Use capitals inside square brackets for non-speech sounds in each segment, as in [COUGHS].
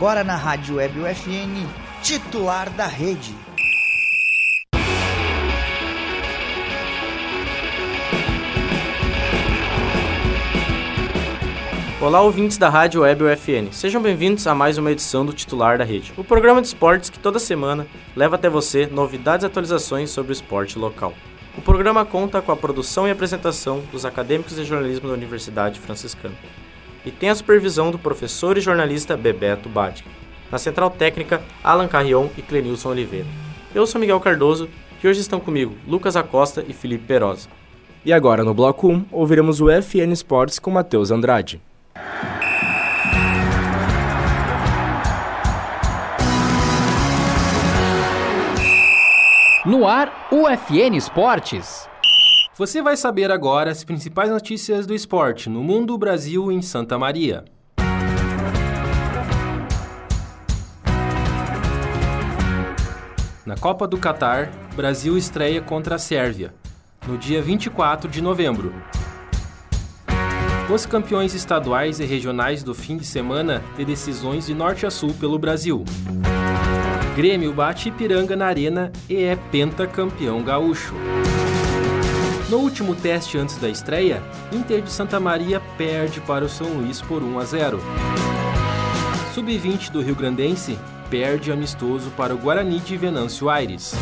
agora na Rádio Web UFN, titular da rede. Olá, ouvintes da Rádio Web UFN. Sejam bem-vindos a mais uma edição do Titular da Rede, o programa de esportes que toda semana leva até você novidades e atualizações sobre o esporte local. O programa conta com a produção e apresentação dos acadêmicos de jornalismo da Universidade Franciscana e tem a supervisão do professor e jornalista Bebeto Badic. Na central técnica, Alan Carrion e Clenilson Oliveira. Eu sou Miguel Cardoso e hoje estão comigo Lucas Acosta e Felipe Perosa. E agora, no bloco 1, ouviremos o FN Sports com Matheus Andrade. No ar, UFN Esportes. Você vai saber agora as principais notícias do esporte no mundo, Brasil e em Santa Maria. Na Copa do Catar, Brasil estreia contra a Sérvia, no dia 24 de novembro. Os campeões estaduais e regionais do fim de semana têm decisões de norte a sul pelo Brasil. Grêmio bate Ipiranga na arena e é pentacampeão gaúcho. No último teste antes da estreia, Inter de Santa Maria perde para o São Luís por 1 a 0. Sub-20 do Rio Grandense perde amistoso para o Guarani de Venâncio Aires.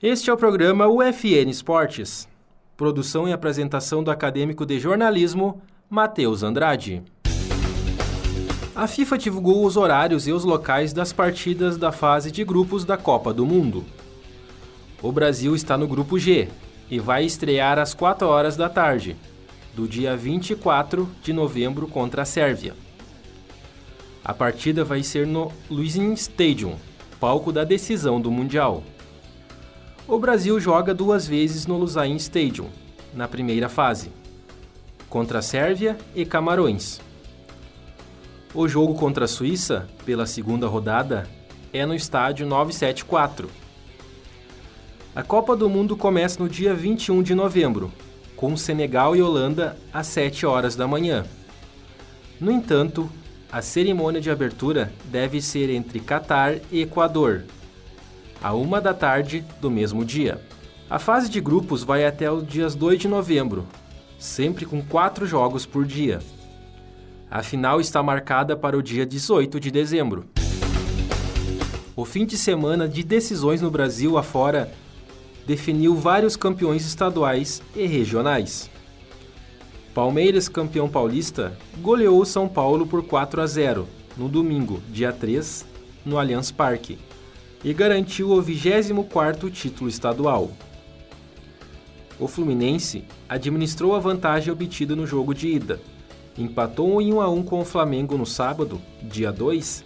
Este é o programa UFN Esportes. Produção e apresentação do acadêmico de jornalismo, Matheus Andrade. A FIFA divulgou os horários e os locais das partidas da fase de grupos da Copa do Mundo. O Brasil está no grupo G e vai estrear às 4 horas da tarde, do dia 24 de novembro contra a Sérvia. A partida vai ser no Luisin Stadium, palco da decisão do Mundial. O Brasil joga duas vezes no Lusain Stadium, na primeira fase, contra a Sérvia e Camarões. O jogo contra a Suíça, pela segunda rodada, é no estádio 974. A Copa do Mundo começa no dia 21 de novembro, com Senegal e Holanda às 7 horas da manhã. No entanto, a cerimônia de abertura deve ser entre Catar e Equador, à uma da tarde do mesmo dia. A fase de grupos vai até os dias 2 de novembro, sempre com quatro jogos por dia. A final está marcada para o dia 18 de dezembro. O fim de semana de decisões no Brasil afora definiu vários campeões estaduais e regionais. Palmeiras, campeão paulista, goleou São Paulo por 4 a 0 no domingo, dia 3, no Allianz Parque, e garantiu o 24º título estadual. O Fluminense administrou a vantagem obtida no jogo de ida, empatou em 1 a 1 com o Flamengo no sábado, dia 2,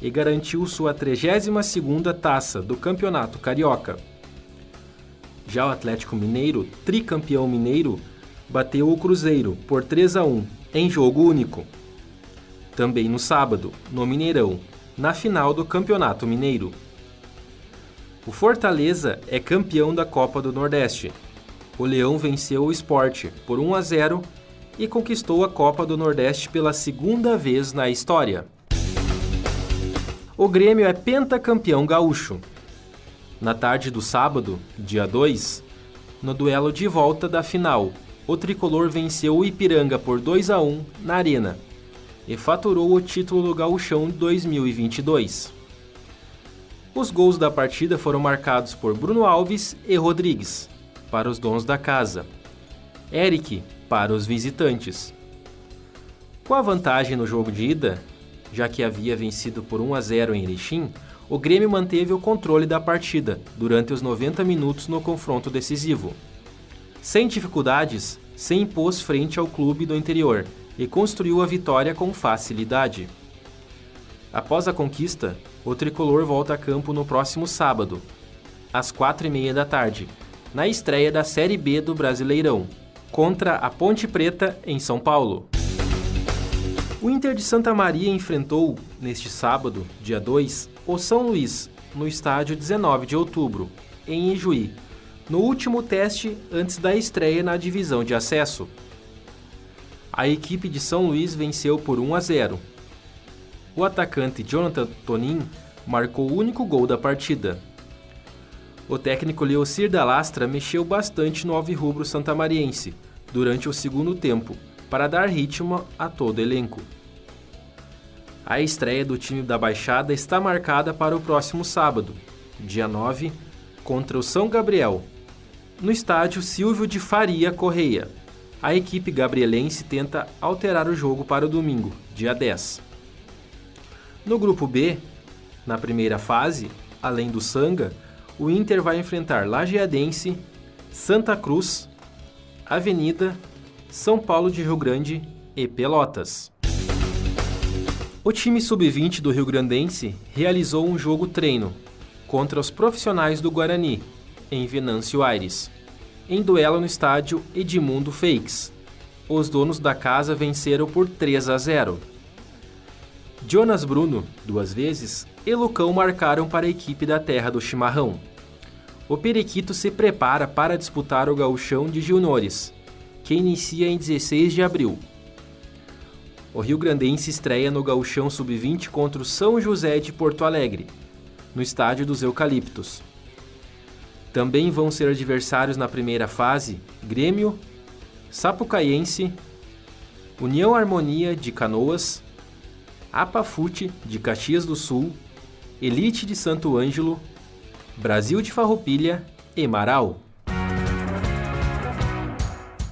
e garantiu sua 32ª taça do Campeonato Carioca. Já o Atlético Mineiro, tricampeão mineiro, bateu o Cruzeiro por 3 a 1 em jogo único. Também no sábado, no Mineirão, na final do Campeonato Mineiro. O Fortaleza é campeão da Copa do Nordeste. O Leão venceu o Esporte por 1 a 0 e conquistou a Copa do Nordeste pela segunda vez na história. O Grêmio é pentacampeão gaúcho. Na tarde do sábado, dia 2, no duelo de volta da final, o tricolor venceu o Ipiranga por 2 a 1 na Arena e faturou o título do Gauchão 2022. Os gols da partida foram marcados por Bruno Alves e Rodrigues, para os donos da casa. Eric para os visitantes. Com a vantagem no jogo de ida, já que havia vencido por 1 a 0 em Erechim, o Grêmio manteve o controle da partida durante os 90 minutos no confronto decisivo. Sem dificuldades, se impôs frente ao clube do interior e construiu a vitória com facilidade. Após a conquista, o tricolor volta a campo no próximo sábado, às quatro e meia da tarde, na estreia da Série B do Brasileirão, contra a Ponte Preta, em São Paulo. O Inter de Santa Maria enfrentou, neste sábado, dia 2, o São Luís, no estádio 19 de outubro, em Ijuí, no último teste antes da estreia na divisão de acesso. a equipe de São Luís venceu por 1 a 0. O atacante Jonathan Tonin marcou o único gol da partida. O técnico Leocir da Lastra mexeu bastante no alvirrubro santamariense durante o segundo tempo, para dar ritmo a todo o elenco. A estreia do time da Baixada está marcada para o próximo sábado, dia 9, contra o São Gabriel, no estádio Silvio de Faria Correia. A equipe gabrielense tenta alterar o jogo para o domingo, dia 10. No grupo B, na primeira fase, além do Sanga, o Inter vai enfrentar Lajeadense, Santa Cruz, Avenida, São Paulo de Rio Grande e Pelotas. O time sub-20 do Rio Grandense realizou um jogo treino contra os profissionais do Guarani, em Venâncio Aires, em duelo no estádio Edmundo Fakes. Os donos da casa venceram por 3 a 0. Jonas Bruno, duas vezes, e Lucão marcaram para a equipe da Terra do Chimarrão. O Periquito se prepara para disputar o Gauchão de Juniores, que inicia em 16 de abril. O Rio Grandense estreia no Gauchão Sub-20 contra o São José de Porto Alegre, no estádio dos Eucaliptos. Também vão ser adversários na primeira fase Grêmio, Sapucaiense, União Harmonia de Canoas, Apafute de Caxias do Sul, Elite de Santo Ângelo, Brasil de Farroupilha e Marau.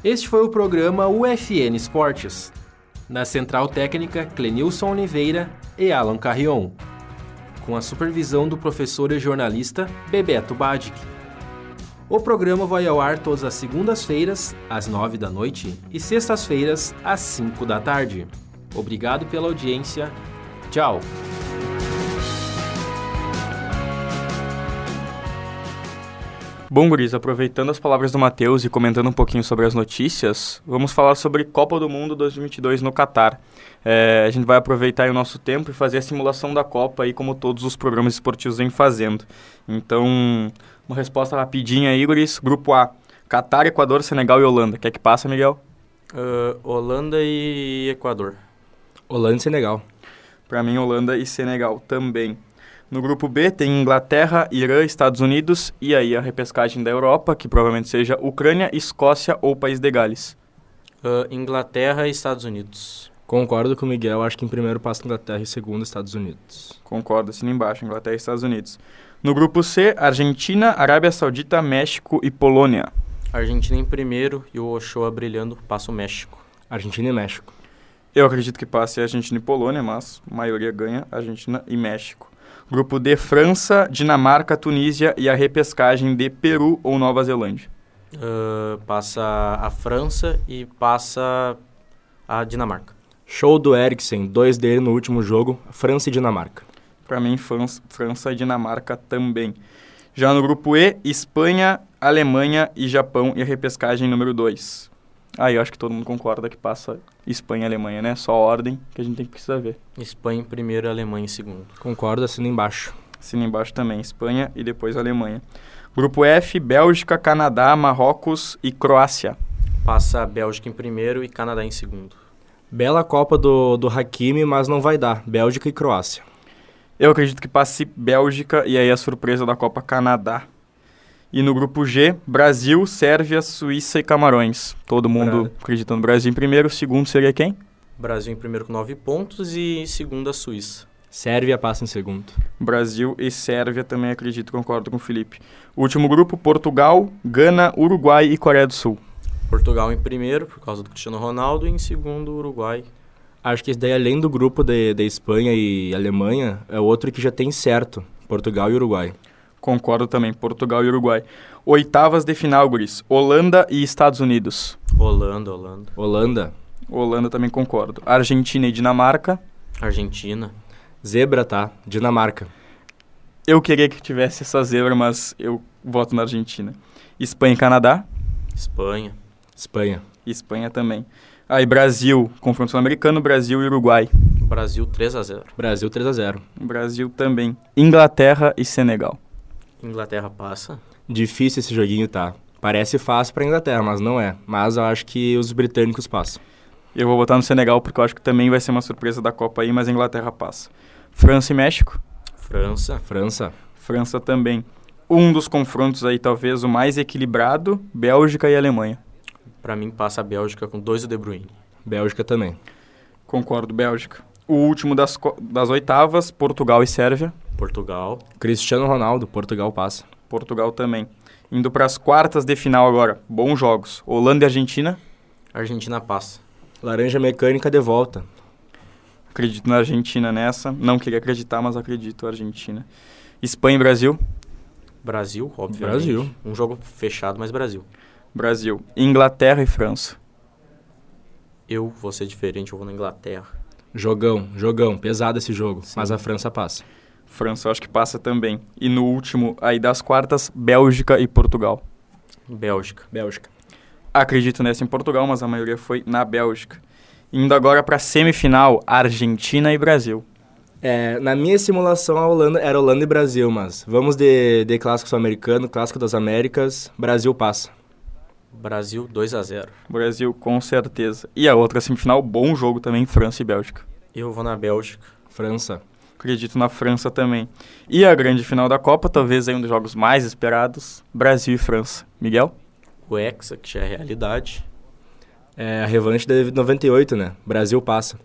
Este foi o programa UFN Esportes. Na central técnica, Clenilson Oliveira e Alan Carrion. Com a supervisão do professor e jornalista Bebeto Badic. O programa vai ao ar todas as segundas-feiras, às nove da noite, e sextas-feiras, às cinco da tarde. Obrigado pela audiência. Tchau! Bom, Guris, aproveitando as palavras do Matheus e comentando um pouquinho sobre as notícias, vamos falar sobre Copa do Mundo 2022 no Catar. É, a gente vai aproveitar o nosso tempo e fazer a simulação da Copa aí, como todos os programas esportivos vêm fazendo. Então, uma resposta rapidinha aí, Guris. Grupo A, Catar, Equador, Senegal e Holanda. Quer que passa, Miguel? Uh, Holanda e Equador. Holanda e Senegal. Para mim, Holanda e Senegal também. No grupo B tem Inglaterra, Irã, Estados Unidos e aí a repescagem da Europa, que provavelmente seja Ucrânia, Escócia ou País de Gales. Uh, Inglaterra e Estados Unidos. Concordo com o Miguel, acho que em primeiro passa Inglaterra e segundo Estados Unidos. Concordo, assina embaixo, Inglaterra e Estados Unidos. No grupo C, Argentina, Arábia Saudita, México e Polônia. Argentina em primeiro e o Ochoa brilhando passa o México. Argentina e México. Eu acredito que passe Argentina e Polônia, mas a maioria ganha Argentina e México. Grupo D, França, Dinamarca, Tunísia e a repescagem de Peru ou Nova Zelândia. Uh, passa a França e passa a Dinamarca. Show do Eriksen, dois dele no último jogo, França e Dinamarca. Para mim, França e Dinamarca também. Já no grupo E, Espanha, Alemanha e Japão e a repescagem número 2. Aí eu acho que todo mundo concorda que passa Espanha e Alemanha, né? Só a ordem que a gente tem que precisar ver. Espanha em primeiro e Alemanha em segundo. Concordo, assina embaixo. Assina embaixo também, Espanha e depois Alemanha. Grupo F, Bélgica, Canadá, Marrocos e Croácia. Passa a Bélgica em primeiro e Canadá em segundo. Bela Copa do, do Hakimi, mas não vai dar. Bélgica e Croácia. Eu acredito que passe Bélgica e aí a surpresa da Copa Canadá. E no grupo G, Brasil, Sérvia, Suíça e Camarões. Todo mundo acreditando no Brasil em primeiro. Segundo seria quem? Brasil em primeiro com nove pontos e em segundo a Suíça. Sérvia passa em segundo. Brasil e Sérvia também acredito, concordo com o Felipe. Último grupo, Portugal, Gana, Uruguai e Coreia do Sul. Portugal em primeiro, por causa do Cristiano Ronaldo, e em segundo, Uruguai. Acho que esse daí, além do grupo da Espanha e Alemanha, é outro que já tem certo, Portugal e Uruguai. Concordo também, Portugal e Uruguai. Oitavas de final, Guris. Holanda e Estados Unidos. Holanda, Holanda. Holanda. Holanda também concordo. Argentina e Dinamarca. Argentina. Zebra, tá? Dinamarca. Eu queria que tivesse essa zebra, mas eu voto na Argentina. Espanha e Canadá. Espanha. Espanha. Espanha também. Aí Brasil, confronto sul-americano, Brasil e Uruguai. Brasil 3 a 0. Brasil 3 a 0. Brasil também. Inglaterra e Senegal. Inglaterra passa? Difícil esse joguinho, tá? Parece fácil para Inglaterra, mas não é. Mas eu acho que os britânicos passam. Eu vou botar no Senegal porque eu acho que também vai ser uma surpresa da Copa aí, mas a Inglaterra passa. França e México? França. França. França também. Um dos confrontos aí, talvez o mais equilibrado, Bélgica e Alemanha. Para mim passa a Bélgica com dois do De Bruyne. Bélgica também. Concordo, Bélgica. O último das, das oitavas, Portugal e Sérvia. Portugal. Cristiano Ronaldo, Portugal passa. Portugal também. Indo para as quartas de final agora. Bons jogos. Holanda e Argentina. Argentina passa. Laranja mecânica de volta. Acredito na Argentina nessa. Não queria acreditar, mas acredito na Argentina. Espanha e Brasil. Brasil, obviamente. Brasil. Um jogo fechado, mas Brasil. Brasil. Inglaterra e França. Eu vou ser diferente, eu vou na Inglaterra. Jogão, jogão. Pesado esse jogo. Sim. Mas a França passa. França eu acho que passa também. E no último, aí das quartas, Bélgica e Portugal. Bélgica. Bélgica. Acredito nessa em Portugal, mas a maioria foi na Bélgica. Indo agora para semifinal, Argentina e Brasil. É, na minha simulação, a Holanda era Holanda e Brasil, mas vamos de, de clássico sul-americano, clássico das Américas, Brasil passa. Brasil 2 a 0 Brasil, com certeza. E a outra semifinal, bom jogo também, França e Bélgica. Eu vou na Bélgica. França. Acredito na França também. E a grande final da Copa, talvez aí um dos jogos mais esperados, Brasil e França. Miguel? O Hexa, que já é realidade. É a revanche de 98, né? Brasil passa.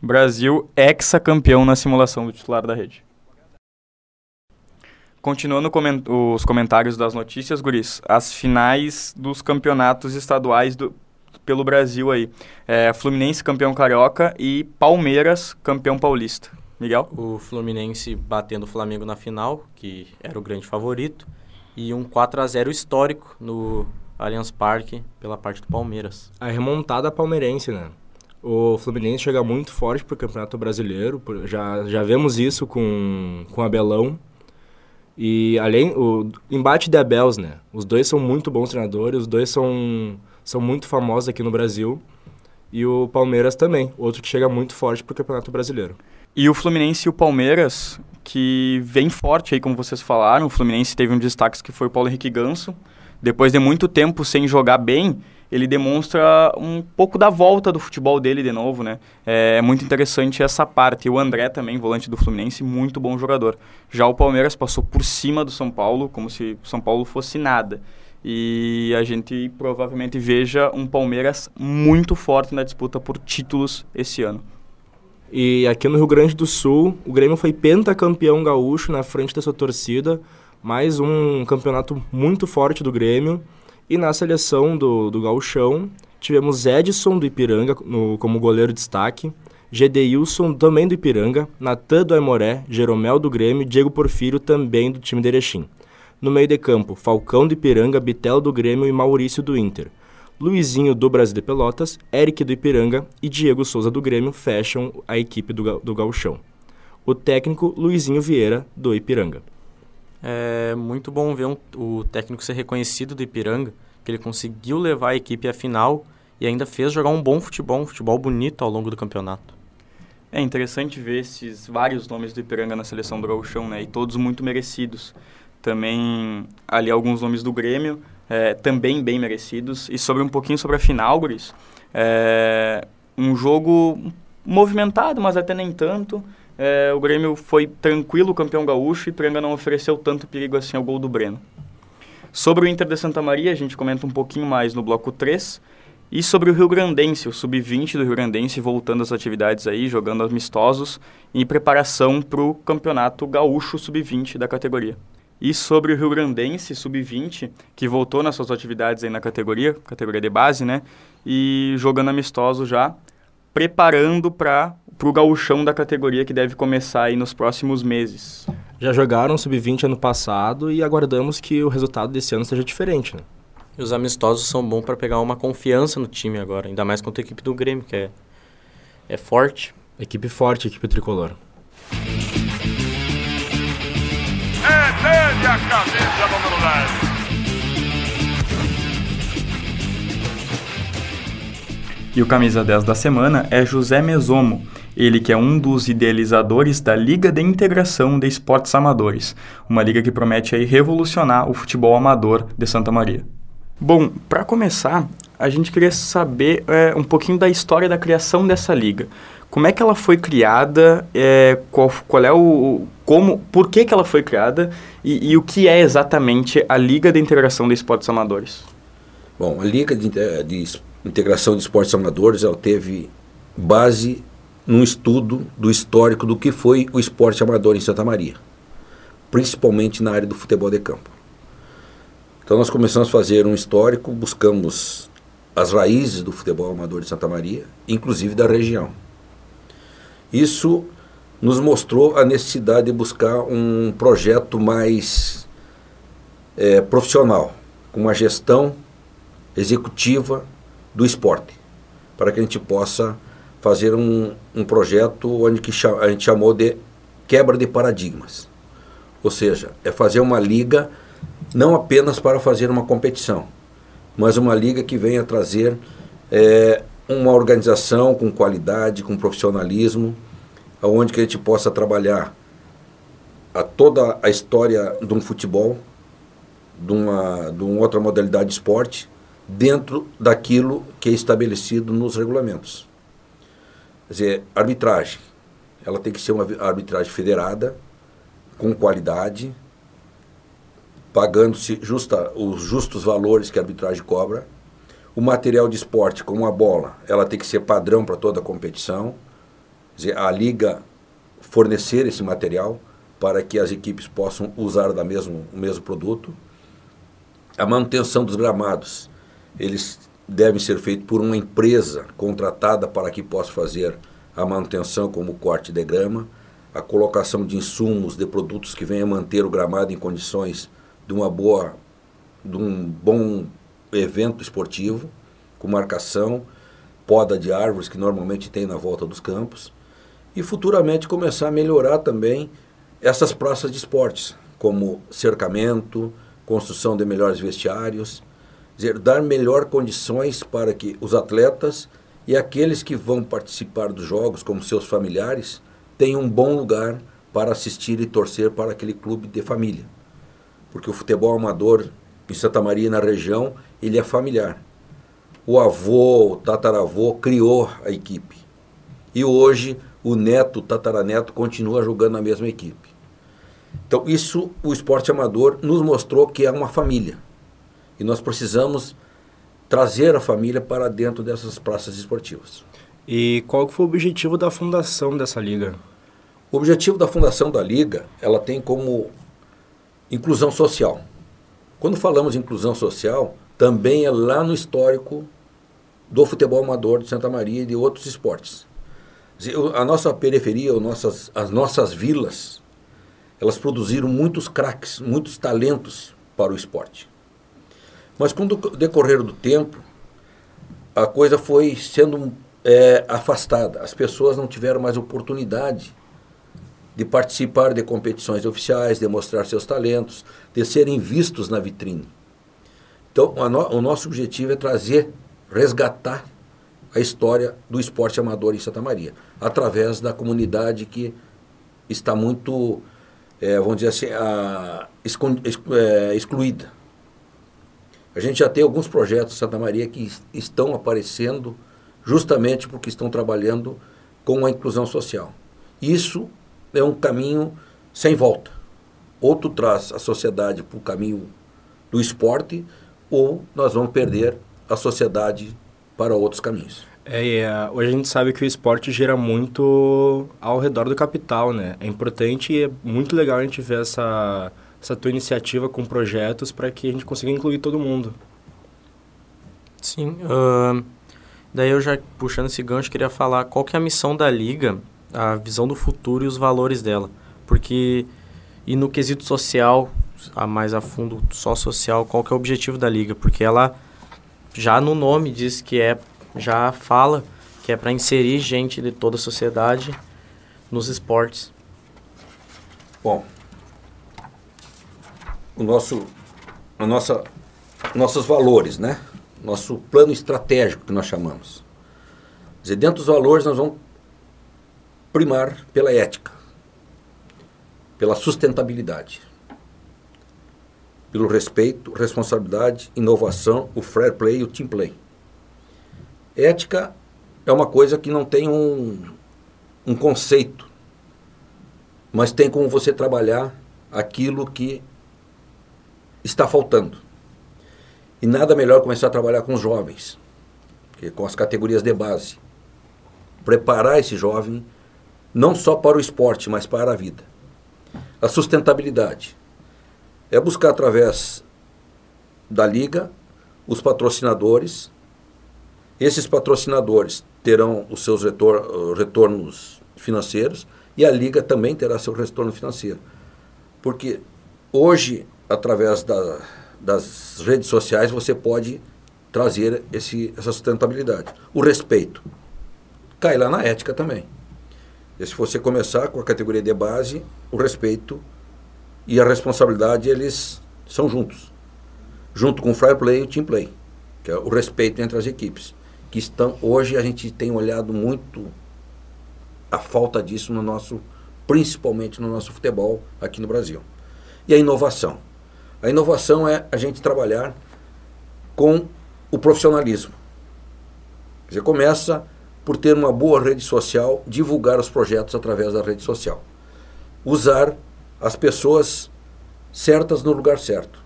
Brasil ex-campeão na simulação do titular da rede. Continuando coment os comentários das notícias, Guris, as finais dos campeonatos estaduais do, pelo Brasil aí. É, Fluminense campeão carioca e Palmeiras campeão paulista. Miguel? O Fluminense batendo o Flamengo na final, que era o grande favorito, e um 4 a 0 histórico no Allianz Parque pela parte do Palmeiras. A remontada palmeirense, né? O Fluminense chega muito forte para o Campeonato Brasileiro, já, já vemos isso com, com Abelão. E além, o embate de Abels, né? Os dois são muito bons treinadores, os dois são, são muito famosos aqui no Brasil. E o Palmeiras também, outro que chega muito forte para o Campeonato Brasileiro. E o Fluminense e o Palmeiras, que vem forte aí, como vocês falaram. O Fluminense teve um destaque que foi o Paulo Henrique Ganso. Depois de muito tempo sem jogar bem, ele demonstra um pouco da volta do futebol dele de novo, né? É muito interessante essa parte. E o André também, volante do Fluminense, muito bom jogador. Já o Palmeiras passou por cima do São Paulo, como se o São Paulo fosse nada. E a gente provavelmente veja um Palmeiras muito forte na disputa por títulos esse ano. E aqui no Rio Grande do Sul, o Grêmio foi pentacampeão gaúcho na frente da sua torcida. Mais um campeonato muito forte do Grêmio. E na seleção do, do gauchão, tivemos Edson do Ipiranga no, como goleiro de destaque. Gedeilson, também do Ipiranga. Natan do Aimoré, Jeromel do Grêmio Diego Porfírio, também do time de Erechim. No meio de campo, Falcão do Ipiranga, Bitel do Grêmio e Maurício do Inter. Luizinho do Brasil de Pelotas, Eric do Ipiranga e Diego Souza do Grêmio fecham a equipe do, do Gauchão. O técnico Luizinho Vieira do Ipiranga. É muito bom ver um, o técnico ser reconhecido do Ipiranga, que ele conseguiu levar a equipe à final e ainda fez jogar um bom futebol, um futebol bonito ao longo do campeonato. É interessante ver esses vários nomes do Ipiranga na seleção do Gauchão, né? E todos muito merecidos. Também ali alguns nomes do Grêmio, é, também bem merecidos. E sobre um pouquinho sobre a final, Guris, é, um jogo movimentado, mas até nem tanto. É, o Grêmio foi tranquilo campeão gaúcho e o Ipiranga não ofereceu tanto perigo assim ao gol do Breno. Sobre o Inter de Santa Maria, a gente comenta um pouquinho mais no bloco 3. E sobre o Rio Grandense, o sub-20 do Rio Grandense voltando às atividades aí, jogando amistosos, em preparação para o campeonato gaúcho sub-20 da categoria. E sobre o Rio Grandense Sub-20, que voltou nas suas atividades aí na categoria, categoria de base, né? E jogando amistoso já, preparando para o gauchão da categoria que deve começar aí nos próximos meses. Já jogaram Sub-20 ano passado e aguardamos que o resultado desse ano seja diferente, né? E os amistosos são bons para pegar uma confiança no time agora, ainda mais contra a equipe do Grêmio, que é, é forte. Equipe forte, equipe tricolor. É a cabeça número 10. E o camisa 10 da semana é José Mesomo, ele que é um dos idealizadores da Liga de Integração de Esportes Amadores, uma liga que promete aí revolucionar o futebol amador de Santa Maria. Bom, para começar, a gente queria saber é, um pouquinho da história da criação dessa liga. Como é que ela foi criada? É, qual, qual é o como, por que, que ela foi criada e, e, o que é exatamente a Liga de Integração de Esportes Amadores? Bom, a Liga de, de Integração de Esportes Amadores ela teve base num estudo do histórico do que foi o esporte amador em Santa Maria, principalmente na área do futebol de campo. Então nós começamos a fazer um histórico, buscamos as raízes do futebol amador de Santa Maria, inclusive da região. Isso nos mostrou a necessidade de buscar um projeto mais é, profissional, com uma gestão executiva do esporte, para que a gente possa fazer um, um projeto onde que a gente chamou de quebra de paradigmas. Ou seja, é fazer uma liga não apenas para fazer uma competição, mas uma liga que venha trazer é, uma organização com qualidade, com profissionalismo, onde que a gente possa trabalhar a toda a história de um futebol, de uma, de uma outra modalidade de esporte, dentro daquilo que é estabelecido nos regulamentos. Quer dizer, arbitragem. Ela tem que ser uma arbitragem federada, com qualidade, pagando-se justa, os justos valores que a arbitragem cobra. O material de esporte, como a bola, ela tem que ser padrão para toda a competição dizer, a liga fornecer esse material para que as equipes possam usar da mesmo, o mesmo produto. A manutenção dos gramados, eles devem ser feitos por uma empresa contratada para que possa fazer a manutenção, como o corte de grama, a colocação de insumos, de produtos que venham manter o gramado em condições de uma boa, de um bom evento esportivo, com marcação, poda de árvores que normalmente tem na volta dos campos e futuramente começar a melhorar também essas praças de esportes, como cercamento, construção de melhores vestiários, dizer, dar melhor condições para que os atletas e aqueles que vão participar dos jogos, como seus familiares, tenham um bom lugar para assistir e torcer para aquele clube de família. Porque o futebol amador em Santa Maria na região, ele é familiar. O avô, o tataravô criou a equipe. E hoje o neto, o tataraneto continua jogando na mesma equipe. Então, isso o esporte amador nos mostrou que é uma família. E nós precisamos trazer a família para dentro dessas praças esportivas. E qual foi o objetivo da fundação dessa liga? O objetivo da fundação da liga, ela tem como inclusão social. Quando falamos em inclusão social, também é lá no histórico do futebol amador de Santa Maria e de outros esportes. A nossa periferia, nossas, as nossas vilas, elas produziram muitos craques, muitos talentos para o esporte. Mas com o decorrer do tempo, a coisa foi sendo é, afastada. As pessoas não tiveram mais oportunidade de participar de competições oficiais, de mostrar seus talentos, de serem vistos na vitrine. Então, no, o nosso objetivo é trazer, resgatar a história do esporte amador em Santa Maria, através da comunidade que está muito, é, vamos dizer assim, a, é, excluída. A gente já tem alguns projetos em Santa Maria que estão aparecendo justamente porque estão trabalhando com a inclusão social. Isso é um caminho sem volta. Ou tu traz a sociedade para o caminho do esporte, ou nós vamos perder a sociedade para outros caminhos. É, é, hoje a gente sabe que o esporte gira muito ao redor do capital, né? É importante e é muito legal a gente ver essa, essa tua iniciativa com projetos para que a gente consiga incluir todo mundo. Sim. Uh, daí eu já puxando esse gancho, queria falar qual que é a missão da Liga, a visão do futuro e os valores dela. Porque, e no quesito social, a mais a fundo, só social, qual que é o objetivo da Liga? Porque ela já no nome diz que é já fala que é para inserir gente de toda a sociedade nos esportes. Bom, o nosso, a nossa, nossos valores, né? Nosso plano estratégico que nós chamamos. Quer dizer, dentro dos valores nós vamos primar pela ética, pela sustentabilidade, pelo respeito, responsabilidade, inovação, o fair play e o team play. Ética é uma coisa que não tem um, um conceito, mas tem como você trabalhar aquilo que está faltando. E nada melhor começar a trabalhar com os jovens, com as categorias de base. Preparar esse jovem não só para o esporte, mas para a vida. A sustentabilidade é buscar através da liga os patrocinadores. Esses patrocinadores terão os seus retor retornos financeiros e a liga também terá seu retorno financeiro. Porque hoje, através da, das redes sociais, você pode trazer esse, essa sustentabilidade. O respeito cai lá na ética também. E se você começar com a categoria de base, o respeito e a responsabilidade, eles são juntos. Junto com o fair play e o team play, que é o respeito entre as equipes. Que estão, hoje a gente tem olhado muito a falta disso no nosso, principalmente no nosso futebol aqui no Brasil. E a inovação. A inovação é a gente trabalhar com o profissionalismo. Você começa por ter uma boa rede social, divulgar os projetos através da rede social. Usar as pessoas certas no lugar certo.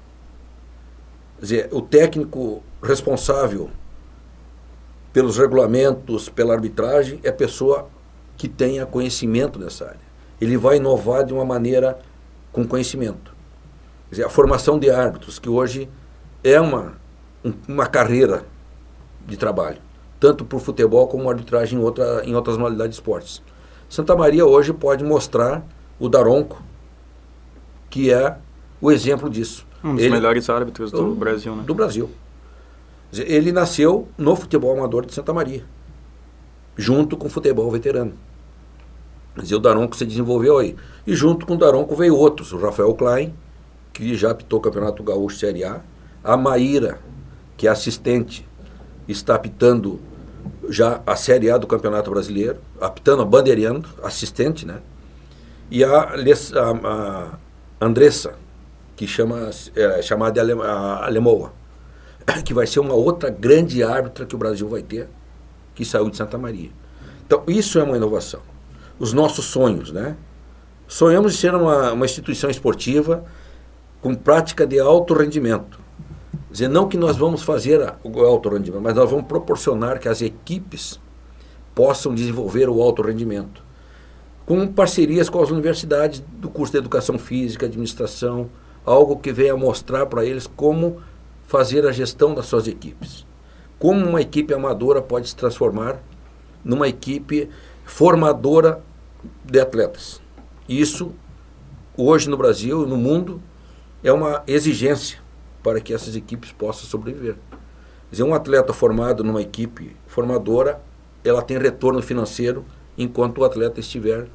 Quer dizer, o técnico responsável pelos regulamentos, pela arbitragem, é pessoa que tenha conhecimento nessa área. Ele vai inovar de uma maneira com conhecimento. Quer dizer, a formação de árbitros, que hoje é uma, uma carreira de trabalho, tanto para o futebol como arbitragem em, outra, em outras modalidades de esportes. Santa Maria hoje pode mostrar o Daronco, que é o exemplo disso. Um dos ele, melhores árbitros do, do Brasil, né? Do Brasil. Ele nasceu no futebol amador de Santa Maria, junto com o futebol veterano. Dizer, o Daronco se desenvolveu aí. E junto com o Daronco veio outros, o Rafael Klein, que já apitou o Campeonato Gaúcho Série A, a Maíra, que é assistente, está apitando já a Série A do Campeonato Brasileiro, apitando, bandeirando, assistente, né? E a, a, a Andressa, que chama, é chamada de Alemoa, [COUGHS] que vai ser uma outra grande árbitra que o Brasil vai ter, que saiu de Santa Maria. Então, isso é uma inovação. Os nossos sonhos, né? Sonhamos de ser uma, uma instituição esportiva com prática de alto rendimento. Quer dizer, não que nós vamos fazer o alto rendimento, mas nós vamos proporcionar que as equipes possam desenvolver o alto rendimento com parcerias com as universidades do curso de Educação Física, Administração, algo que venha mostrar para eles como fazer a gestão das suas equipes. Como uma equipe amadora pode se transformar numa equipe formadora de atletas. Isso, hoje no Brasil e no mundo, é uma exigência para que essas equipes possam sobreviver. Quer dizer, um atleta formado numa equipe formadora, ela tem retorno financeiro enquanto o atleta estiver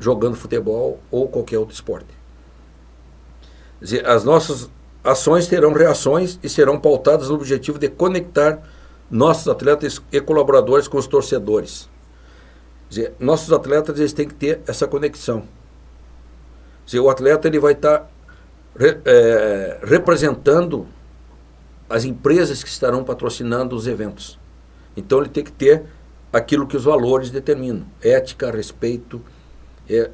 jogando futebol ou qualquer outro esporte. Dizer, as nossas ações terão reações e serão pautadas no objetivo de conectar nossos atletas e colaboradores com os torcedores. Dizer, nossos atletas eles têm que ter essa conexão. Dizer, o atleta ele vai estar tá, é, representando as empresas que estarão patrocinando os eventos. Então ele tem que ter aquilo que os valores determinam: ética, respeito é,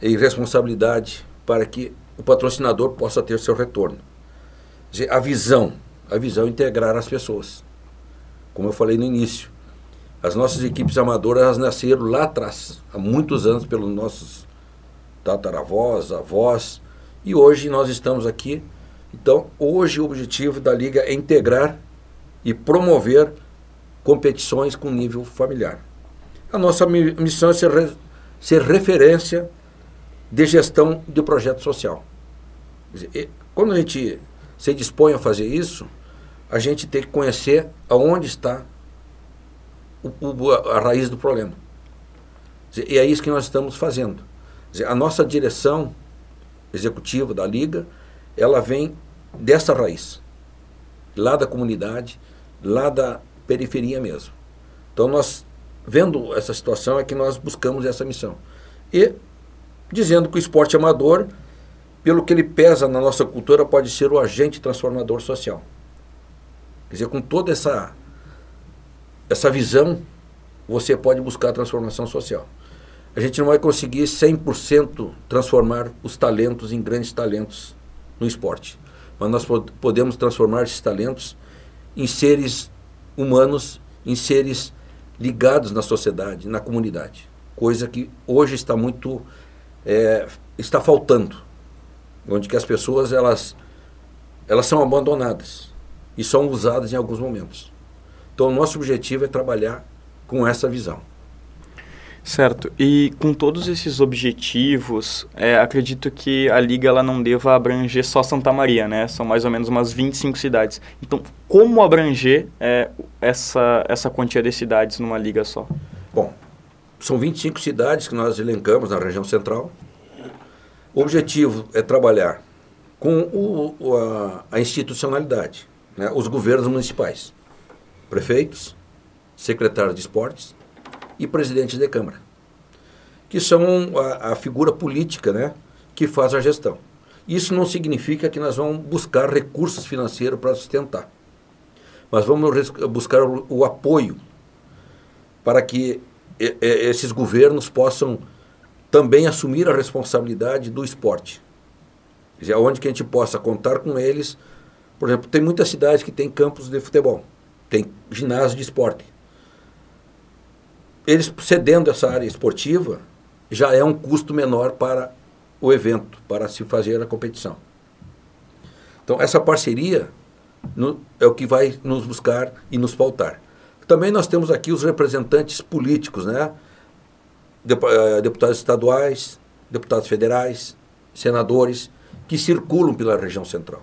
e responsabilidade para que o patrocinador possa ter seu retorno. A visão, a visão é integrar as pessoas. Como eu falei no início, as nossas equipes amadoras nasceram lá atrás, há muitos anos, pelos nossos tataravós, avós, e hoje nós estamos aqui. Então, hoje o objetivo da Liga é integrar e promover competições com nível familiar. A nossa missão é ser, ser referência de gestão de projeto social. Quando a gente se dispõe a fazer isso, a gente tem que conhecer aonde está o, o, a raiz do problema. E é isso que nós estamos fazendo. A nossa direção executiva da Liga, ela vem dessa raiz, lá da comunidade, lá da periferia mesmo. Então nós, vendo essa situação, é que nós buscamos essa missão. E dizendo que o esporte amador pelo que ele pesa na nossa cultura, pode ser o agente transformador social. Quer dizer, com toda essa, essa visão, você pode buscar a transformação social. A gente não vai conseguir 100% transformar os talentos em grandes talentos no esporte. Mas nós podemos transformar esses talentos em seres humanos, em seres ligados na sociedade, na comunidade. Coisa que hoje está muito. É, está faltando. Onde que as pessoas elas, elas são abandonadas e são usadas em alguns momentos. Então, o nosso objetivo é trabalhar com essa visão. Certo. E com todos esses objetivos, é, acredito que a liga ela não deva abranger só Santa Maria, né? São mais ou menos umas 25 cidades. Então, como abranger é, essa, essa quantia de cidades numa liga só? Bom, são 25 cidades que nós elencamos na região central. O objetivo é trabalhar com o, a, a, institucionalidade, né? os governos municipais, prefeitos, secretários de esportes, e presidentes de Câmara, que são a, a figura política né, que faz a gestão. Isso não significa que nós vamos buscar recursos financeiros para sustentar, mas vamos buscar o, o apoio para que esses governos possam também assumir a responsabilidade do esporte. Quer dizer, onde que a gente possa contar com eles. Por exemplo, tem muitas cidades que têm campos de futebol, tem ginásio de esporte eles cedendo essa área esportiva, já é um custo menor para o evento, para se fazer a competição. Então, essa parceria no, é o que vai nos buscar e nos pautar. Também nós temos aqui os representantes políticos, né? Eh, deputados estaduais, deputados federais, senadores, que circulam pela região central.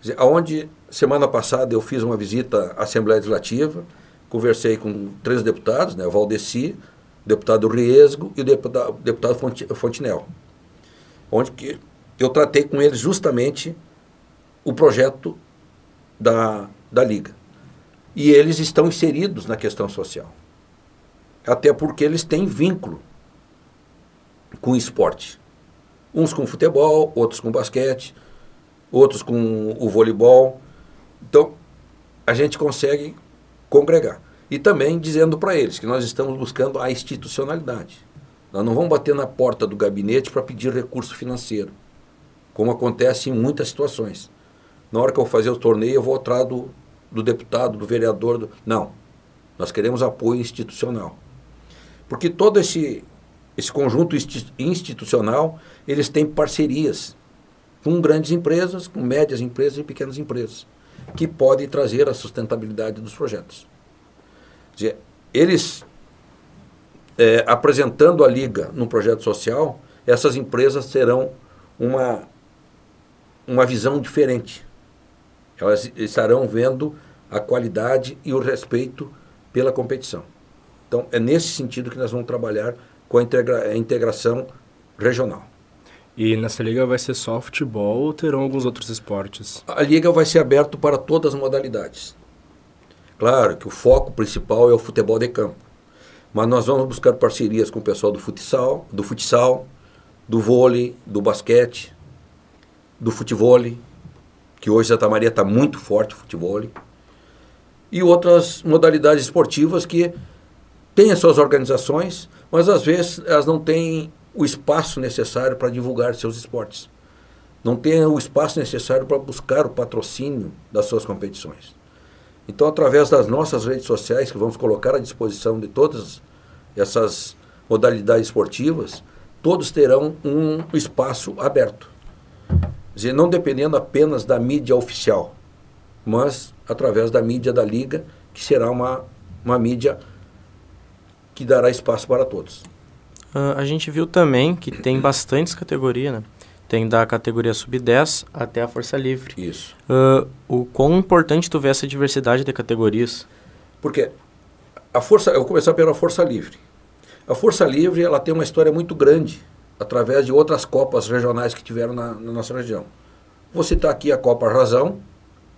Quer dizer, onde, semana passada, eu fiz uma visita à Assembleia Legislativa, conversei com três deputados, né, o Valdeci, o deputado Riesgo e o deputado, deputado Fontinel, onde que eu tratei com eles justamente o projeto da, da Liga. E eles estão inseridos na questão social. Até porque eles têm vínculo com esporte. Uns com futebol, outros com basquete, outros com o voleibol. Então, a gente consegue congregar. E também dizendo para eles que nós estamos buscando a institucionalidade. Nós não vamos bater na porta do gabinete para pedir recurso financeiro, como acontece em muitas situações. Na hora que eu fazer o torneio, eu vou atrás do, do deputado, do vereador. Do... Não. Nós queremos apoio institucional. Porque todo esse, esse conjunto institucional, eles têm parcerias com grandes empresas, com médias empresas e pequenas empresas que pode trazer a sustentabilidade dos projetos. Dizer, eles, é, apresentando a Liga no projeto social, essas empresas terão uma, uma visão diferente. Elas estarão vendo a qualidade e o respeito pela competição. Então, é nesse sentido que nós vamos trabalhar com a, integra a integração regional. E nessa liga vai ser só futebol ou terão alguns outros esportes? A liga vai ser aberta para todas as modalidades. Claro que o foco principal é o futebol de campo. Mas nós vamos buscar parcerias com o pessoal do futsal, do futsal, do vôlei, do basquete, do futebol, que hoje Santa Maria está muito forte o futebol, e outras modalidades esportivas que têm as suas organizações, mas às vezes elas não têm o espaço necessário para divulgar seus esportes. Não tem o espaço necessário para buscar o patrocínio das suas competições. Então, através das nossas redes sociais, que vamos colocar à disposição de todas essas modalidades esportivas, todos terão um espaço aberto. Quer dizer, não dependendo apenas da mídia oficial, mas através da mídia da Liga, que será uma, uma mídia que dará espaço para todos. Uh, a gente viu também que tem bastantes categorias, né? Tem da categoria sub-10 até a força livre. Isso. Uh, o quão importante tu vê essa diversidade de categorias? Porque a força, eu vou começar pela força livre. A força livre, ela tem uma história muito grande através de outras copas regionais que tiveram na, na nossa região. Vou citar aqui a Copa Razão,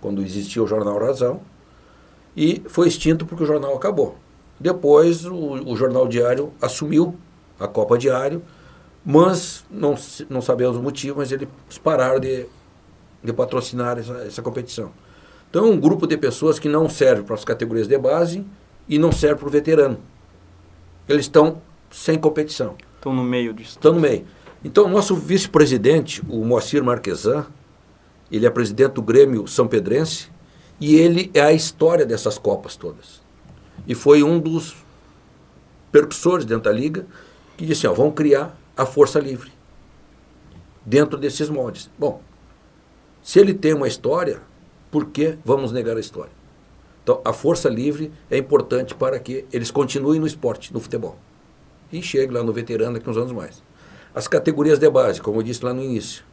quando existia o jornal Razão, e foi extinto porque o jornal acabou. Depois o, o jornal diário assumiu a Copa Diário, mas não, não sabemos o motivo, mas eles pararam de, de patrocinar essa, essa competição. Então é um grupo de pessoas que não serve para as categorias de base e não serve para o veterano. Eles estão sem competição. Estão no meio disso. Estão no meio. Então, o nosso vice-presidente, o Moacir Marquesan, ele é presidente do Grêmio São Pedrense e ele é a história dessas Copas todas. E foi um dos percussores dentro da liga que disse: ó, vamos criar a força livre dentro desses moldes. Bom, se ele tem uma história, por que vamos negar a história? Então, a força livre é importante para que eles continuem no esporte, no futebol. E cheguem lá no veterano daqui uns anos mais. As categorias de base, como eu disse lá no início,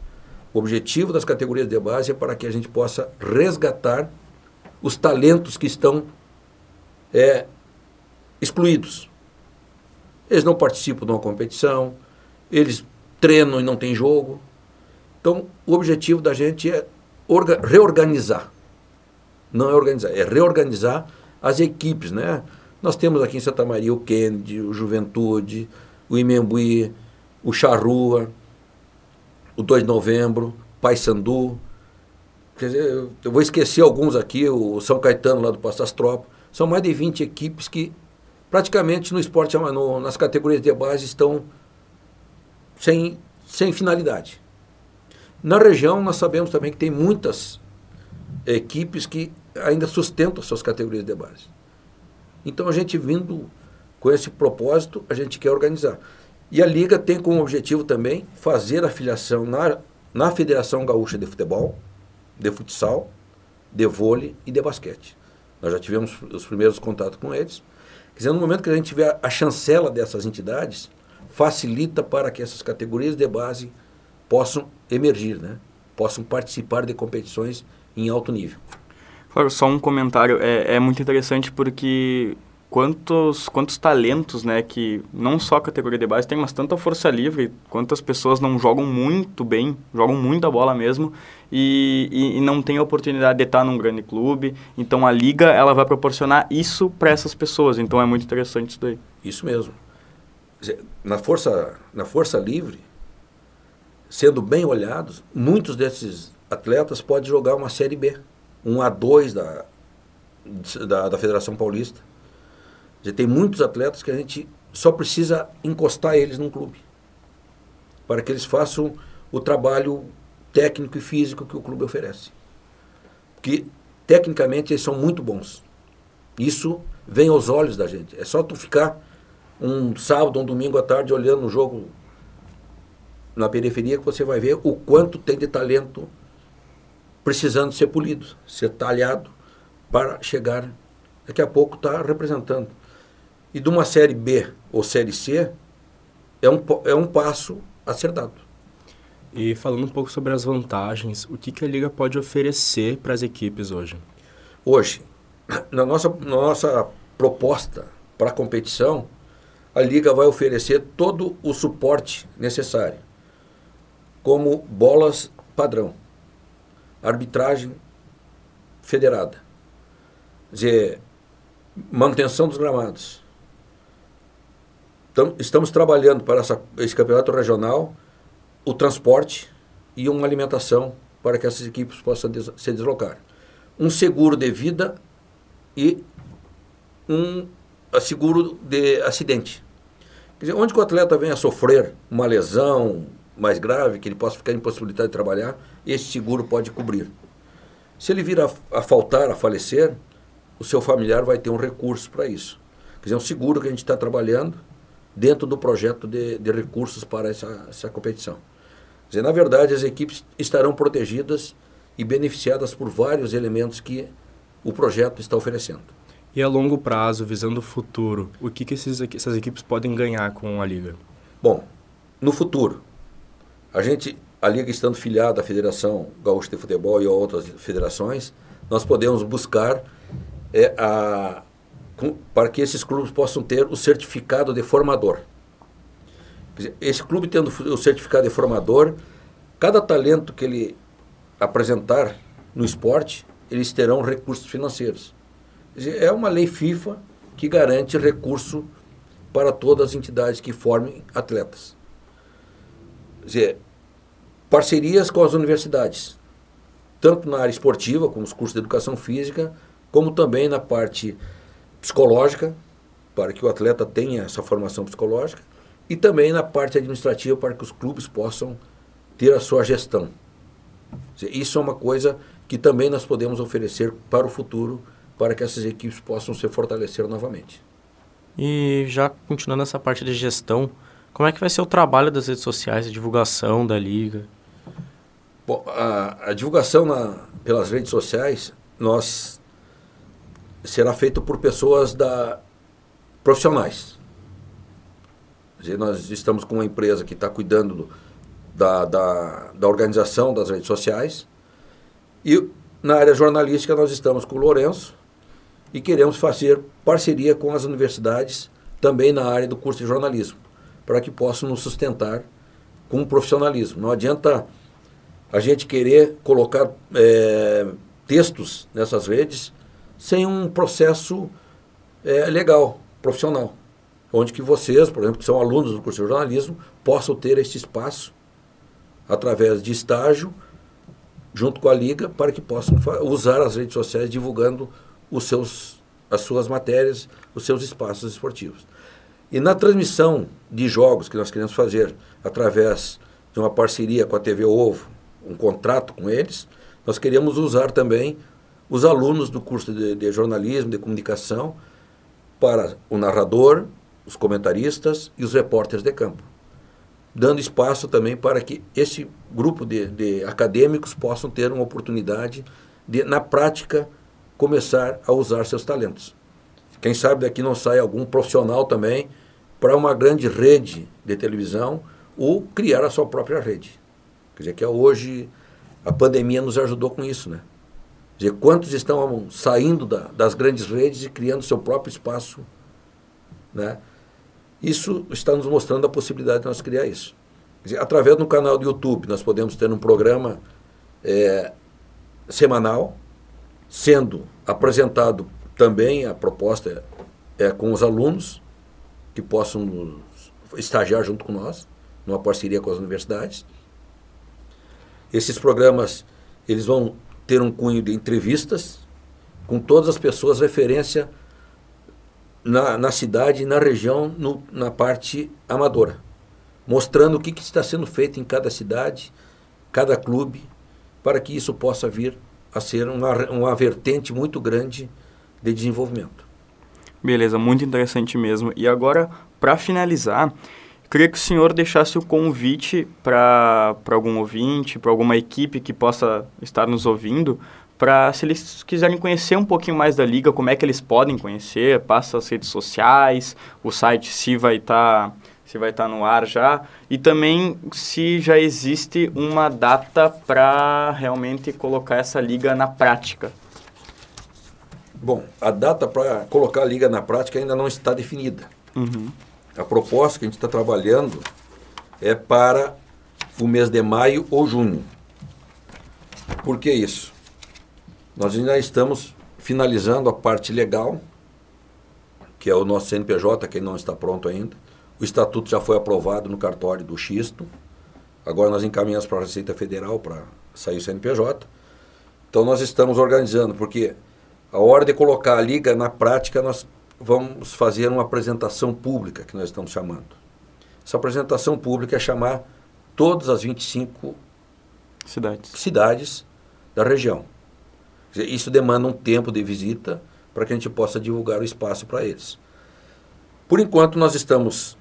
o objetivo das categorias de base é para que a gente possa resgatar os talentos que estão é, excluídos. Eles não participam de uma competição, eles treinam e não tem jogo. Então, o objetivo da gente é reorganizar. Não é organizar, é reorganizar as equipes, né? Nós temos aqui em Santa Maria o Kennedy, o Juventude, o Imembuí, o Charrua, o 2 de novembro, Paysandu. Quer dizer, eu vou esquecer alguns aqui, o São Caetano lá do Passo das Tropas. São mais de 20 equipes que praticamente no esporte, no, nas categorias de base, estão sem, sem finalidade. Na região, nós sabemos também que tem muitas equipes que ainda sustentam suas categorias de base. Então, a gente vindo com esse propósito, a gente quer organizar. E a Liga tem como objetivo também fazer a filiação na, na Federação Gaúcha de Futebol, de futsal, de vôlei e de basquete. Nós já tivemos os primeiros contatos com eles. Quer dizer, no momento que a gente tiver a chancela dessas entidades, facilita para que essas categorias de base possam emergir, né? possam participar de competições em alto nível. Claro, só um comentário. É, é muito interessante porque quantos, quantos talentos, né, que não só a categoria de base tem, mas tanta força livre, quantas pessoas não jogam muito bem, jogam muita bola mesmo, e, e, e não tem a oportunidade de estar num grande clube. Então a liga, ela vai proporcionar isso para essas pessoas, então é muito interessante isso daí. Isso mesmo. Na força, na força livre, sendo bem olhados, muitos desses atletas podem jogar uma Série B, um A2 da, da, da Federação Paulista já tem muitos atletas que a gente só precisa encostar eles num clube. Para que eles façam o trabalho técnico e físico que o clube oferece. Porque, tecnicamente, eles são muito bons. Isso vem aos olhos da gente. É só tu ficar um sábado, um domingo à tarde olhando o jogo na periferia que você vai ver o quanto tem de talento precisando ser polido, ser talhado para chegar daqui a pouco está representando. E de uma série B ou série C, é um, é um passo a ser dado. E falando um pouco sobre as vantagens, o que, que a Liga pode oferecer para as equipes hoje? Hoje, na nossa, na nossa proposta para a competição, a Liga vai oferecer todo o suporte necessário, como bolas padrão, arbitragem federada, dizer, manutenção dos gramados, então, estamos trabalhando para essa, esse campeonato regional o transporte e uma alimentação para que essas equipes possam des se deslocar. Um seguro de vida e um seguro de acidente. Quer dizer, onde o atleta venha a sofrer uma lesão mais grave, que ele possa ficar impossibilitado de trabalhar, esse seguro pode cobrir. Se ele vir a, a faltar, a falecer, o seu familiar vai ter um recurso para isso. Quer dizer, um seguro que a gente está trabalhando dentro do projeto de, de recursos para essa, essa competição. Dizer, na verdade, as equipes estarão protegidas e beneficiadas por vários elementos que o projeto está oferecendo. E a longo prazo, visando o futuro, o que, que esses, essas equipes podem ganhar com a Liga? Bom, no futuro, a gente, a Liga estando filiada à Federação Gaúcha de Futebol e a outras federações, nós podemos buscar é, a, para que esses clubes possam ter o certificado de formador. Esse clube tendo o certificado de formador, cada talento que ele apresentar no esporte, eles terão recursos financeiros. É uma lei FIFA que garante recurso para todas as entidades que formem atletas. dizer, parcerias com as universidades, tanto na área esportiva, como os cursos de educação física, como também na parte psicológica, para que o atleta tenha essa formação psicológica, e também na parte administrativa, para que os clubes possam ter a sua gestão. Isso é uma coisa que também nós podemos oferecer para o futuro, para que essas equipes possam se fortalecer novamente. E já continuando essa parte de gestão, como é que vai ser o trabalho das redes sociais, a divulgação da liga? Bom, a, a divulgação na, pelas redes sociais, nós será feita por pessoas da profissionais. Nós estamos com uma empresa que está cuidando do, da, da, da organização das redes sociais e na área jornalística nós estamos com o Lourenço e queremos fazer parceria com as universidades também na área do curso de jornalismo, para que possam nos sustentar com profissionalismo. Não adianta a gente querer colocar é, textos nessas redes sem um processo é, legal, profissional, onde que vocês, por exemplo, que são alunos do curso de jornalismo, possam ter esse espaço através de estágio junto com a liga para que possam usar as redes sociais divulgando os seus, as suas matérias, os seus espaços esportivos. E na transmissão de jogos que nós queremos fazer através de uma parceria com a TV Ovo, um contrato com eles, nós queríamos usar também os alunos do curso de, de jornalismo, de comunicação, para o narrador, os comentaristas e os repórteres de campo, dando espaço também para que esse grupo de, de acadêmicos possam ter uma oportunidade de, na prática, começar a usar seus talentos. Quem sabe daqui não sai algum profissional também para uma grande rede de televisão ou criar a sua própria rede. Quer dizer, que é hoje a pandemia nos ajudou com isso, né? Dizer, quantos estão saindo da, das grandes redes e criando seu próprio espaço, né? Isso está nos mostrando a possibilidade de nós criar isso. Dizer, através do canal do YouTube, nós podemos ter um programa é, semanal, sendo apresentado também a proposta é, é com os alunos que possam estagiar junto com nós, numa parceria com as universidades. Esses programas eles vão ter um cunho de entrevistas com todas as pessoas referência na, na cidade na região no, na parte amadora, mostrando o que, que está sendo feito em cada cidade, cada clube, para que isso possa vir a ser uma, uma vertente muito grande de desenvolvimento. Beleza, muito interessante mesmo. E agora, para finalizar, queria que o senhor deixasse o convite para algum ouvinte, para alguma equipe que possa estar nos ouvindo, para se eles quiserem conhecer um pouquinho mais da liga, como é que eles podem conhecer, passa as redes sociais, o site se vai estar tá se vai estar tá no ar já, e também se já existe uma data para realmente colocar essa liga na prática. Bom, a data para colocar a liga na prática ainda não está definida. Uhum. A proposta que a gente está trabalhando é para o mês de maio ou junho. Por que isso? Nós ainda estamos finalizando a parte legal, que é o nosso CNPJ, que não está pronto ainda. O estatuto já foi aprovado no cartório do Xisto. Agora nós encaminhamos para a Receita Federal para sair o CNPJ. Então nós estamos organizando, porque a hora de colocar a liga na prática, nós vamos fazer uma apresentação pública, que nós estamos chamando. Essa apresentação pública é chamar todas as 25 cidades, cidades da região. Isso demanda um tempo de visita para que a gente possa divulgar o espaço para eles. Por enquanto, nós estamos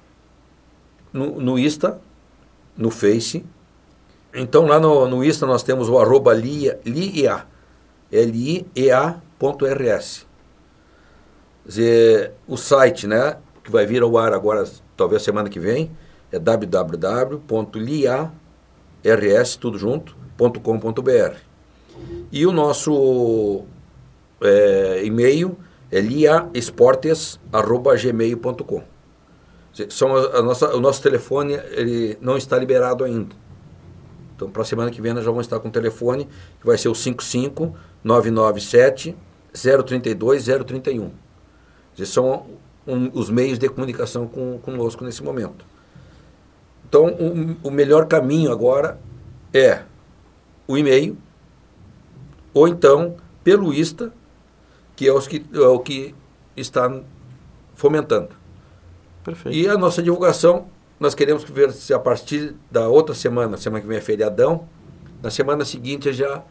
no, no Insta, no Face. Então, lá no, no Insta, nós temos o arroba LIA, LIEA, L-I-E-A.rs. O site, né, que vai vir ao ar agora, talvez semana que vem, é www.liars, tudo junto, .com.br. E o nosso é, e-mail é liaesportes.gmail.com. São a, a nossa, o nosso telefone ele não está liberado ainda. Então, para a semana que vem, nós já vamos estar com o telefone, que vai ser o 55 997 032 031. Esses são um, os meios de comunicação com, conosco nesse momento. Então, o, o melhor caminho agora é o e-mail, ou então pelo ISTA, que é, os que é o que está fomentando. Perfeito. E a nossa divulgação, nós queremos ver se a partir da outra semana, semana que vem é feriadão, na semana seguinte eu já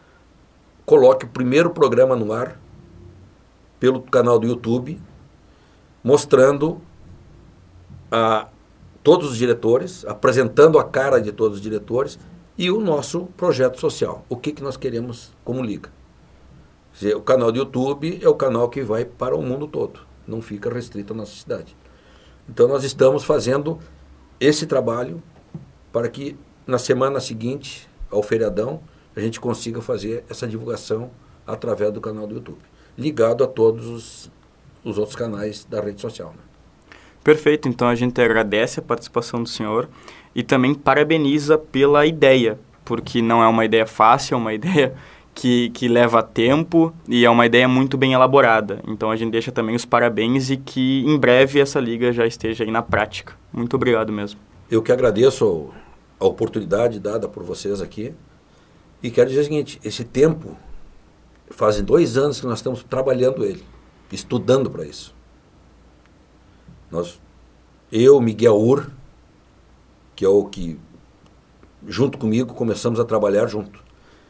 coloque o primeiro programa no ar pelo canal do YouTube, mostrando a todos os diretores, apresentando a cara de todos os diretores e o nosso projeto social. O que, que nós queremos como liga. O canal do YouTube é o canal que vai para o mundo todo, não fica restrito à nossa cidade. Então nós estamos fazendo esse trabalho para que na semana seguinte ao feriadão a gente consiga fazer essa divulgação através do canal do YouTube, ligado a todos os, os outros canais da rede social. Né? Perfeito, então a gente agradece a participação do senhor e também parabeniza pela ideia, porque não é uma ideia fácil, é uma [LAUGHS] ideia que, que leva tempo e é uma ideia muito bem elaborada. Então a gente deixa também os parabéns e que em breve essa liga já esteja aí na prática. Muito obrigado mesmo. Eu que agradeço a oportunidade dada por vocês aqui e quero dizer o seguinte: esse tempo, fazem dois anos que nós estamos trabalhando ele, estudando para isso. Nós, eu, Miguel Ur, que é o que, junto comigo, começamos a trabalhar junto.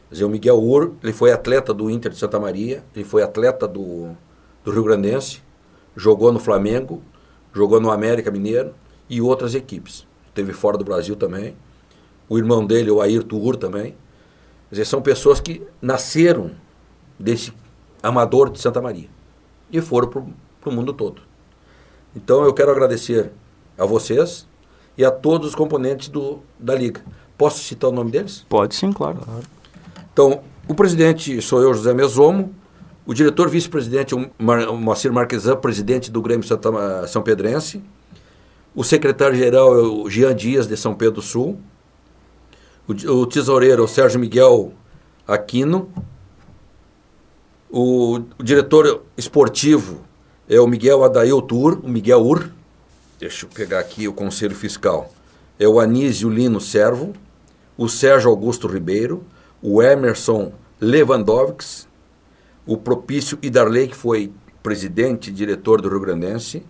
Quer dizer, o Miguel Ur, ele foi atleta do Inter de Santa Maria, ele foi atleta do, do Rio Grandense, jogou no Flamengo, jogou no América Mineiro e outras equipes. Teve fora do Brasil também. O irmão dele, o Ayrton Ur também. Quer dizer, são pessoas que nasceram desse amador de Santa Maria e foram para o mundo todo. Então eu quero agradecer a vocês e a todos os componentes do, da Liga. Posso citar o nome deles? Pode sim, claro. Então, o presidente sou eu, José Mesomo, o diretor vice-presidente o Moacir Marquesan, presidente do Grêmio Santa, São Pedrense, o secretário-geral é o Jean Dias, de São Pedro do Sul, o, o tesoureiro é o Sérgio Miguel Aquino, o, o diretor esportivo é o Miguel Adail Tur, o Miguel Ur. Deixa eu pegar aqui o conselho fiscal. É o Anísio Lino Servo, o Sérgio Augusto Ribeiro, o Emerson Lewandowski, o Propício Idarley, que foi presidente e diretor do Rio Grandense,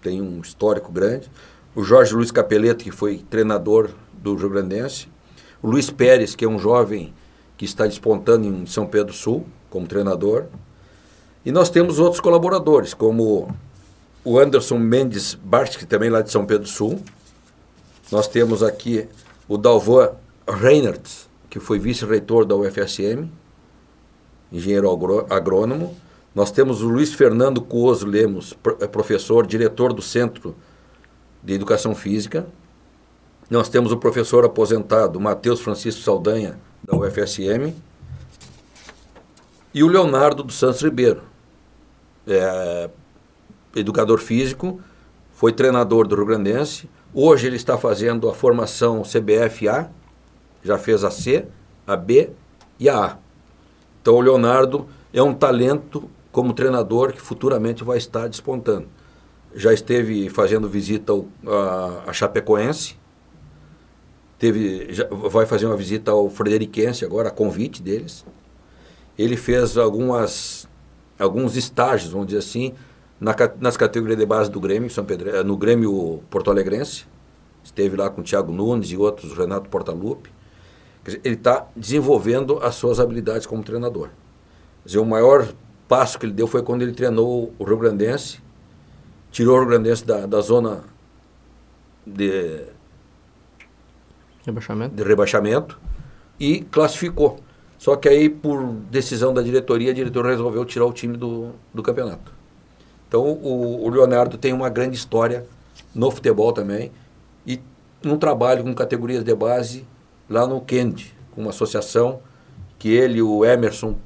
tem um histórico grande, o Jorge Luiz Capeleto, que foi treinador do Rio Grandense, o Luiz Pérez, que é um jovem que está despontando em São Pedro do Sul como treinador, e nós temos outros colaboradores, como o Anderson Mendes Bart, que também é lá de São Pedro do Sul. Nós temos aqui o Dalvan Reinhardt, que foi vice-reitor da UFSM, engenheiro agrônomo. Nós temos o Luiz Fernando Cuoso Lemos, é professor, diretor do Centro de Educação Física. Nós temos o professor aposentado Matheus Francisco Saldanha, da UFSM. E o Leonardo dos Santos Ribeiro, é, educador físico, foi treinador do Rio Grandense. Hoje ele está fazendo a formação CBF-A, já fez a C, a B e a A. Então o Leonardo é um talento como treinador que futuramente vai estar despontando. Já esteve fazendo visita ao, a, a Chapecoense, teve, já, vai fazer uma visita ao Frederiquense agora, a convite deles. Ele fez algumas alguns estágios, vamos dizer assim, na, nas categorias de base do Grêmio, São Pedro, eh, no Grêmio Porto Alegrense. Esteve lá com o Thiago Nunes e outros, Renato Portaluppi. Dizer, ele está desenvolvendo as suas habilidades como treinador. Dizer, o maior passo que ele deu foi quando ele treinou o Rio Grandense, tirou o Rio Grandense da, da zona de rebaixamento. de rebaixamento e classificou. Só que aí, por decisão da diretoria, a diretoria resolveu tirar o time do, do campeonato. Então, o, o Leonardo tem uma grande história no futebol também e um trabalho com categorias de base lá no Kennedy, com uma associação que ele e o Emerson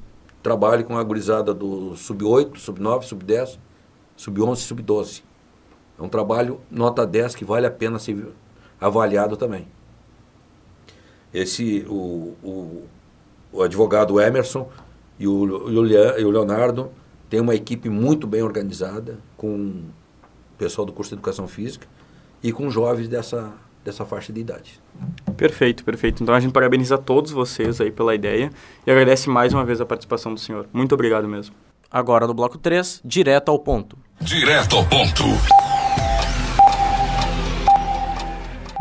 trabalham com a gurizada do sub-8, sub-9, sub-10, sub-11 e sub-12. É um trabalho nota 10 que vale a pena ser avaliado também. Esse, o, o, o advogado Emerson e o, e o Leonardo têm uma equipe muito bem organizada, com o pessoal do curso de Educação Física e com jovens dessa, dessa faixa de idade. Perfeito, perfeito. Então a gente parabeniza todos vocês aí pela ideia e agradece mais uma vez a participação do senhor. Muito obrigado mesmo. Agora no bloco 3, direto ao ponto. Direto ao ponto.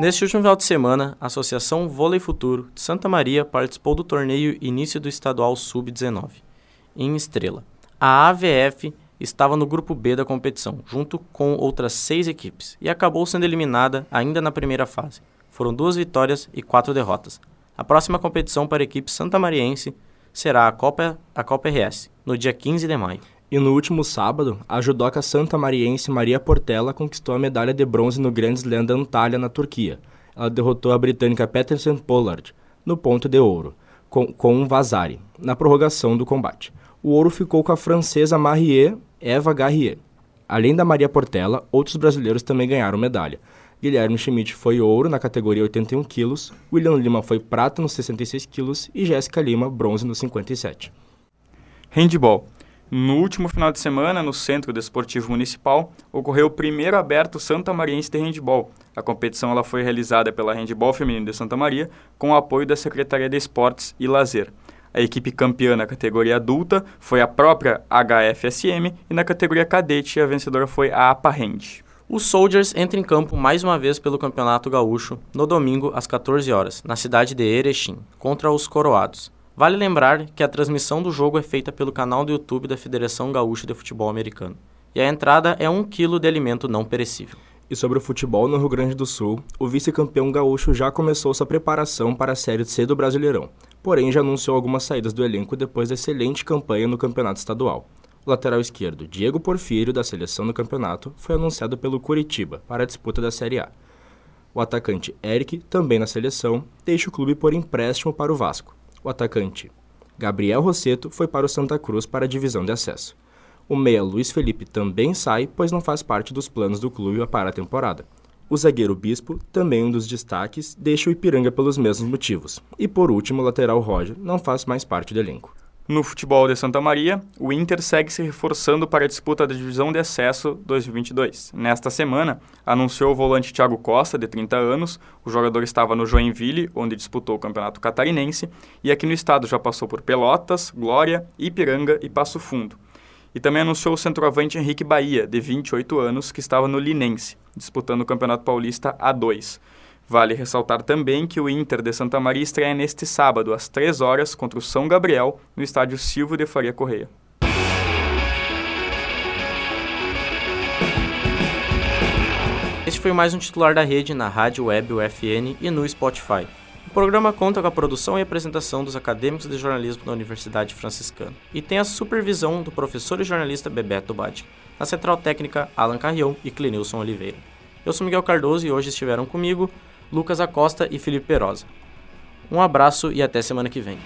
Neste último final de semana, a Associação Vôlei Futuro de Santa Maria participou do torneio início do estadual Sub-19, em Estrela. A AVF estava no grupo B da competição, junto com outras seis equipes, e acabou sendo eliminada ainda na primeira fase. Foram duas vitórias e quatro derrotas. A próxima competição para a equipe santamariense será a Copa, a Copa RS, no dia 15 de maio. E no último sábado, a judoca santa mariense Maria Portela conquistou a medalha de bronze no Grand Slam da Antalya, na Turquia. Ela derrotou a britânica Peterson Pollard no ponto de ouro, com, com um Vazari, na prorrogação do combate. O ouro ficou com a francesa Marie Eva Garrier. Além da Maria Portela, outros brasileiros também ganharam medalha. Guilherme Schmidt foi ouro na categoria 81 quilos, William Lima foi prata nos 66 quilos e Jéssica Lima bronze nos 57. Handball. No último final de semana, no Centro Desportivo Municipal, ocorreu o primeiro aberto Santa Mariense de Handball. A competição ela foi realizada pela Handball Feminino de Santa Maria, com o apoio da Secretaria de Esportes e Lazer. A equipe campeã na categoria adulta foi a própria HFSM e na categoria cadete a vencedora foi a APA Hand. O Soldiers entra em campo mais uma vez pelo Campeonato Gaúcho no domingo às 14 horas, na cidade de Erechim, contra os Coroados. Vale lembrar que a transmissão do jogo é feita pelo canal do YouTube da Federação Gaúcha de Futebol Americano. E a entrada é um quilo de alimento não perecível. E sobre o futebol no Rio Grande do Sul, o vice-campeão gaúcho já começou sua preparação para a Série C do Brasileirão, porém já anunciou algumas saídas do elenco depois da excelente campanha no campeonato estadual. O lateral esquerdo Diego Porfírio, da seleção no campeonato, foi anunciado pelo Curitiba para a disputa da Série A. O atacante Eric, também na seleção, deixa o clube por empréstimo para o Vasco. O atacante Gabriel Rosseto foi para o Santa Cruz para a divisão de acesso. O meia Luiz Felipe também sai, pois não faz parte dos planos do clube para a temporada. O zagueiro Bispo, também um dos destaques, deixa o Ipiranga pelos mesmos motivos. E por último, o lateral Roger não faz mais parte do elenco. No futebol de Santa Maria, o Inter segue se reforçando para a disputa da divisão de acesso 2022. Nesta semana, anunciou o volante Thiago Costa, de 30 anos. O jogador estava no Joinville, onde disputou o Campeonato Catarinense, e aqui no estado já passou por Pelotas, Glória, Ipiranga e Passo Fundo. E também anunciou o centroavante Henrique Bahia, de 28 anos, que estava no Linense, disputando o Campeonato Paulista A2. Vale ressaltar também que o Inter de Santa Maria estreia neste sábado, às 3 horas, contra o São Gabriel, no estádio Silvio de Faria Correia. Este foi mais um titular da rede na rádio web UFN e no Spotify. O programa conta com a produção e apresentação dos acadêmicos de jornalismo da Universidade Franciscana e tem a supervisão do professor e jornalista Bebeto Badi. Na central técnica, Alan Carrião e Clenilson Oliveira. Eu sou Miguel Cardoso e hoje estiveram comigo Lucas Acosta e Felipe Perosa. Um abraço e até semana que vem.